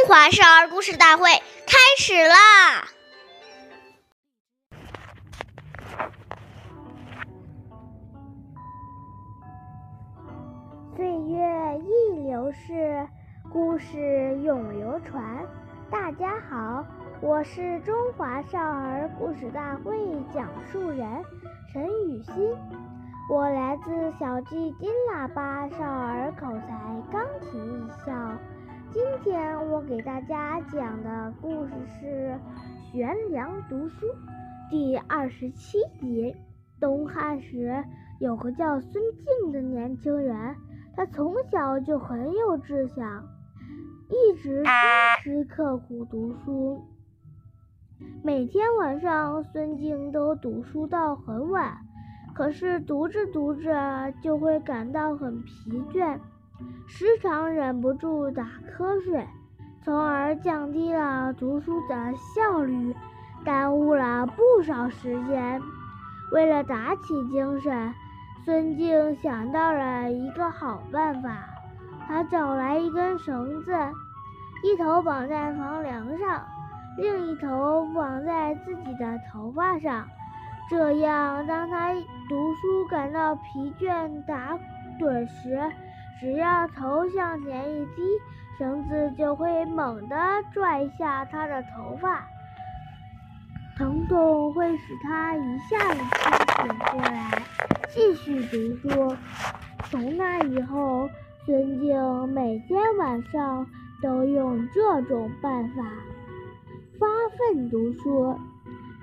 中华少儿故事大会开始啦！岁月易流逝，故事永流传。大家好，我是中华少儿故事大会讲述人陈雨欣，我来自小季金喇叭少儿口才钢琴艺校。今天我给大家讲的故事是《悬梁读书》第二十七集。东汉时，有个叫孙敬的年轻人，他从小就很有志向，一直坚持刻苦读书。每天晚上，孙敬都读书到很晚，可是读着读着就会感到很疲倦。时常忍不住打瞌睡，从而降低了读书的效率，耽误了不少时间。为了打起精神，孙敬想到了一个好办法。他找来一根绳子，一头绑在房梁上，另一头绑在自己的头发上。这样，当他读书感到疲倦、打盹时，只要头向前一低，绳子就会猛地拽下他的头发，疼痛会使他一下子清醒过来，继续读书。从那以后，孙敬每天晚上都用这种办法发奋读书，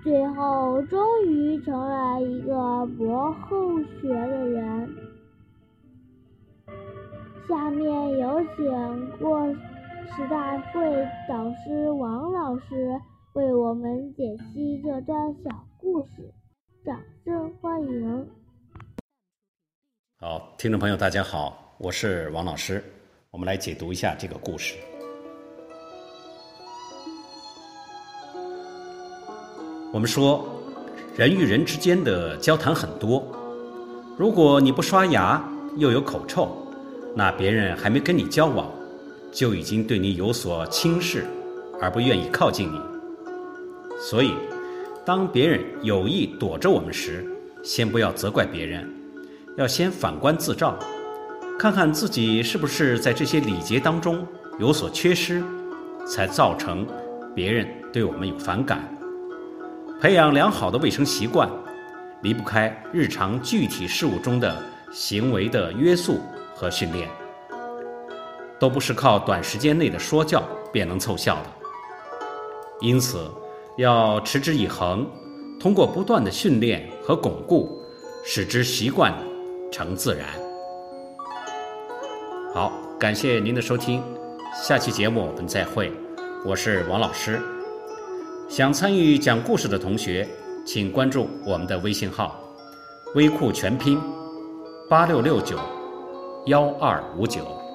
最后终于成了一个博后学的人。下面有请过时大会导师王老师为我们解析这段小故事，掌声欢迎。好，听众朋友，大家好，我是王老师，我们来解读一下这个故事。我们说，人与人之间的交谈很多，如果你不刷牙，又有口臭。那别人还没跟你交往，就已经对你有所轻视，而不愿意靠近你。所以，当别人有意躲着我们时，先不要责怪别人，要先反观自照，看看自己是不是在这些礼节当中有所缺失，才造成别人对我们有反感。培养良好的卫生习惯，离不开日常具体事务中的行为的约束。和训练都不是靠短时间内的说教便能凑效的，因此要持之以恒，通过不断的训练和巩固，使之习惯成自然。好，感谢您的收听，下期节目我们再会，我是王老师。想参与讲故事的同学，请关注我们的微信号“微库全拼八六六九”。幺二五九。